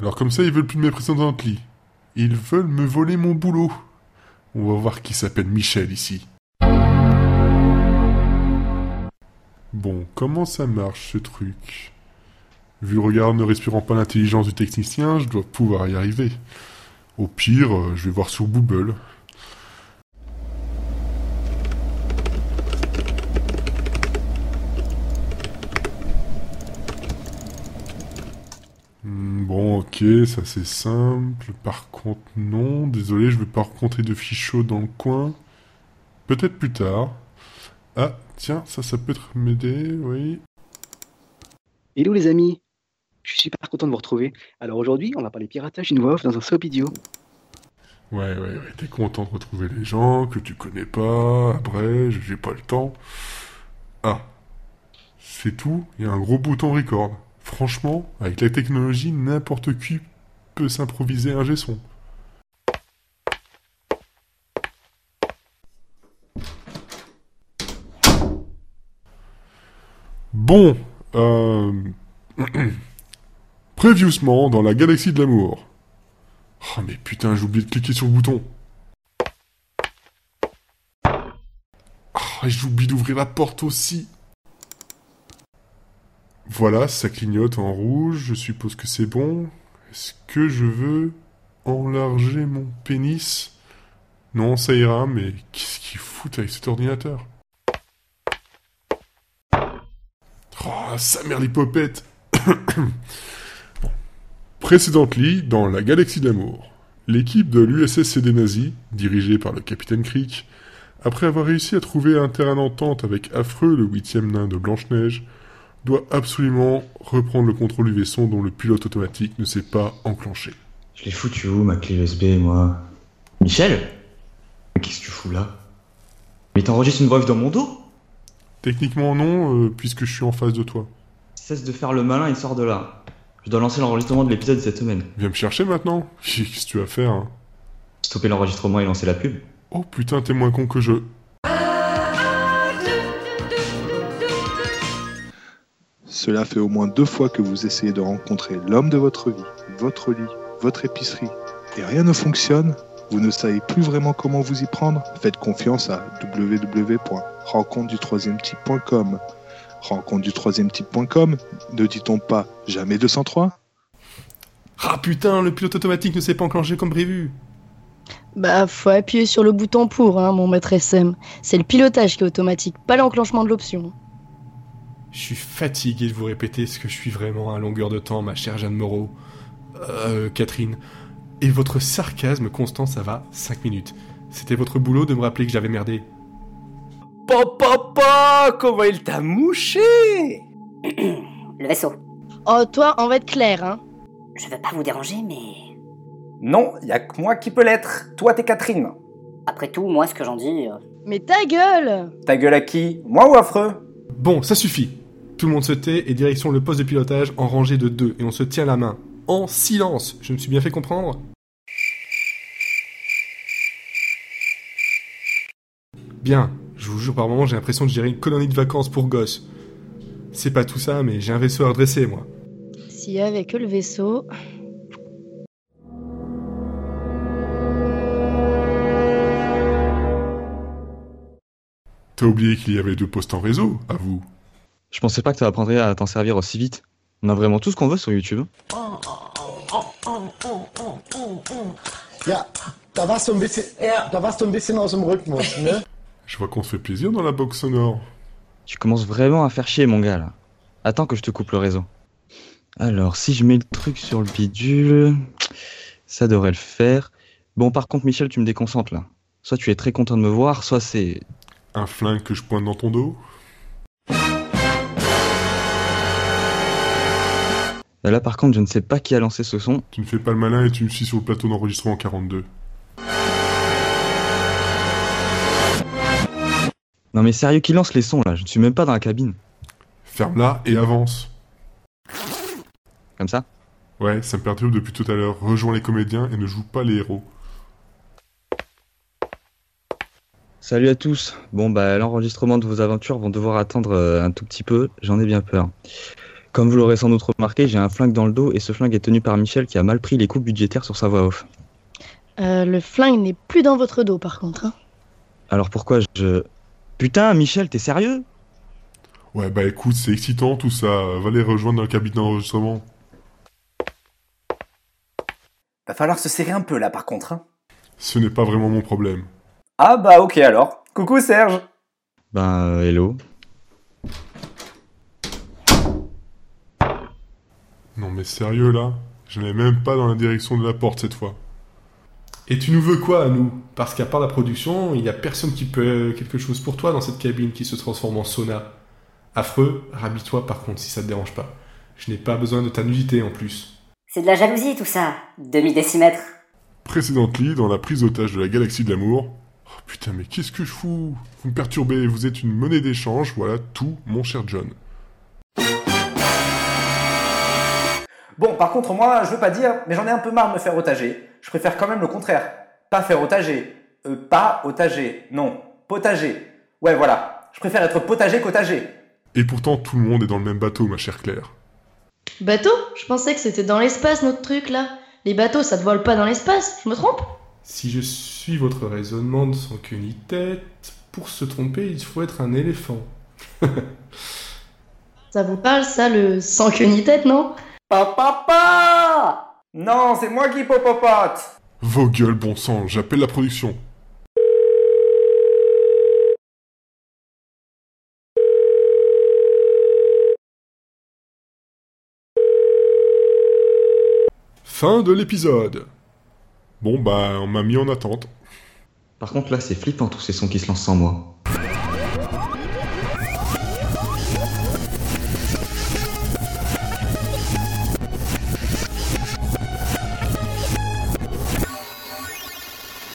Alors comme ça, ils veulent plus de mes précédentes lits. Ils veulent me voler mon boulot. On va voir qui s'appelle Michel ici. Bon, comment ça marche ce truc? Vu le regard ne respirant pas l'intelligence du technicien, je dois pouvoir y arriver. Au pire, euh, je vais voir sur Google. Hmm, Bon, ok, ça c'est simple. Par contre, non. Désolé, je vais pas rencontrer de fichot dans le coin. Peut-être plus tard. Ah, tiens, ça, ça peut être m'aider, oui. Hello les amis Je suis super content de vous retrouver. Alors aujourd'hui, on va parler piratage une voix off dans un soap idiot. Ouais, ouais, ouais, t'es content de retrouver les gens que tu connais pas. Après, j'ai pas le temps. Ah, c'est tout. Il y a un gros bouton record. Franchement, avec la technologie, n'importe qui peut s'improviser un son. Bon, euh... Previously dans la galaxie de l'amour. Oh mais putain, j'ai oublié de cliquer sur le bouton. J'ai oublié d'ouvrir la porte aussi. Voilà, ça clignote en rouge, je suppose que c'est bon. Est-ce que je veux enlarger mon pénis? Non, ça ira, mais qu'est-ce qu'il fout avec cet ordinateur? Oh, sa mère l'hypopète. Précédently, dans la galaxie de l'amour, l'équipe de l'USSCD nazi, dirigée par le capitaine Crick, après avoir réussi à trouver un terrain d'entente avec Affreux, le huitième nain de Blanche-Neige, doit absolument reprendre le contrôle du vaisseau dont le pilote automatique ne s'est pas enclenché. Je l'ai foutu où, ma clé USB, moi? Michel? Qu'est-ce que tu fous là? Mais t'enregistres une voix dans mon dos? Techniquement non, euh, puisque je suis en face de toi. Cesse de faire le malin et sors de là. Je dois lancer l'enregistrement de l'épisode de cette semaine. Viens me chercher maintenant Qu'est-ce que tu vas faire hein Stopper l'enregistrement et lancer la pub. Oh putain, t'es moins con que je... Cela fait au moins deux fois que vous essayez de rencontrer l'homme de votre vie, votre lit, votre épicerie, et rien ne fonctionne. Vous ne savez plus vraiment comment vous y prendre Faites confiance à www.rencontre-du-troisième-type.com. Rencontre du troisième type.com, ne dit-on pas jamais 203 Ah putain, le pilote automatique ne s'est pas enclenché comme prévu Bah, faut appuyer sur le bouton pour, hein, mon maître SM. C'est le pilotage qui est automatique, pas l'enclenchement de l'option. Je suis fatigué de vous répéter ce que je suis vraiment à longueur de temps, ma chère Jeanne Moreau. Euh, Catherine. Et votre sarcasme constant, ça va 5 minutes. C'était votre boulot de me rappeler que j'avais merdé. Papa, comment il t'a mouché? Le vaisseau. Oh, toi, on va être clair, hein. Je veux pas vous déranger, mais. Non, y a que moi qui peux l'être. Toi, t'es Catherine. Après tout, moi, ce que j'en dis. euh, Mais ta gueule Ta gueule à qui? Moi ou affreux? Bon, ça suffit. Tout le monde se tait et direction le poste de pilotage en rangée de deux et on se tient la main. En silence. Je me suis bien fait comprendre? Bien. Je vous jure par moment j'ai l'impression de gérer une colonie de vacances pour gosses. C'est pas tout ça, mais j'ai un vaisseau à redresser, moi. S'il y avait que le vaisseau. T'as oublié qu'il y avait deux postes en réseau, à vous. Je pensais pas que t'apprendrais à t'en servir aussi vite. On a vraiment tout ce qu'on veut sur YouTube. Ja, da warst du ein bisschen, da warst du ein bisschen aus dem Rhythmus, ne? Je vois qu'on se fait plaisir dans la box sonore. Tu commences vraiment à faire chier, mon gars, là. Attends que je te coupe le réseau. Alors, si je mets le truc sur le bidule, ça devrait le faire. Bon, par contre, Michel, tu me déconcentres, là. Soit tu es très content de me voir, soit c'est... Un flingue que je pointe dans ton dos Là, par contre, je ne sais pas qui a lancé ce son. Tu ne fais pas le malin et tu me suis sur le plateau d'enregistrement 42. Non mais sérieux, qui lance les sons, là? Je ne suis même pas dans la cabine. Ferme-la et avance. Comme ça? Ouais, ça me perturbe depuis tout à l'heure. Rejoins les comédiens et ne joue pas les héros. Salut à tous. Bon, bah, l'enregistrement de vos aventures vont devoir attendre euh, un tout petit peu. J'en ai bien peur. Comme vous l'aurez sans doute remarqué, j'ai un flingue dans le dos et ce flingue est tenu par Michel qui a mal pris les coupes budgétaires sur sa voix off. Euh, le flingue n'est plus dans votre dos par contre. hein. Alors pourquoi je... Putain, Michel, t'es sérieux? Ouais, bah écoute, c'est excitant tout ça. Va les rejoindre dans le cabine d'enregistrement. Va falloir se serrer un peu là par contre. hein. Ce n'est pas vraiment mon problème. Ah bah ok alors. Coucou Serge. Ben, euh, hello. Non mais sérieux là? Je n'ai même pas dans la direction de la porte cette fois. Et tu nous veux quoi à nous? Parce qu'à part la production, il n'y a personne qui peut quelque chose pour toi dans cette cabine qui se transforme en sauna. Affreux, rhabille-toi par contre si ça te dérange pas. Je n'ai pas besoin de ta nudité en plus. C'est de la jalousie tout ça. Demi-décimètre. Précédently, dans la prise d'otage de la galaxie de l'amour. Oh, putain, mais qu'est-ce que je fous? Vous me perturbez, vous êtes une monnaie d'échange, voilà tout, mon cher John. Bon, par contre, moi, je veux pas dire, mais j'en ai un peu marre de me faire otager. Je préfère quand même le contraire. Pas faire otager. Euh, pas otager. Non, potager. Ouais, voilà. Je préfère être potager qu'otager. Et pourtant, tout le monde est dans le même bateau, ma chère Claire. Bateau? Je pensais que c'était dans l'espace notre truc là. Les bateaux ça ne vole pas dans l'espace, je me trompe? Si je suis votre raisonnement de sans queue ni tête, pour se tromper, il faut être un éléphant. Ça vous parle ça le sans queue ni tête non? Papa Non, c'est moi qui popopote Vos gueules, bon sang, j'appelle la production. Fin de l'épisode. Bon bah, on m'a mis en attente. Par contre là, c'est flippant tous ces sons qui se lancent sans moi.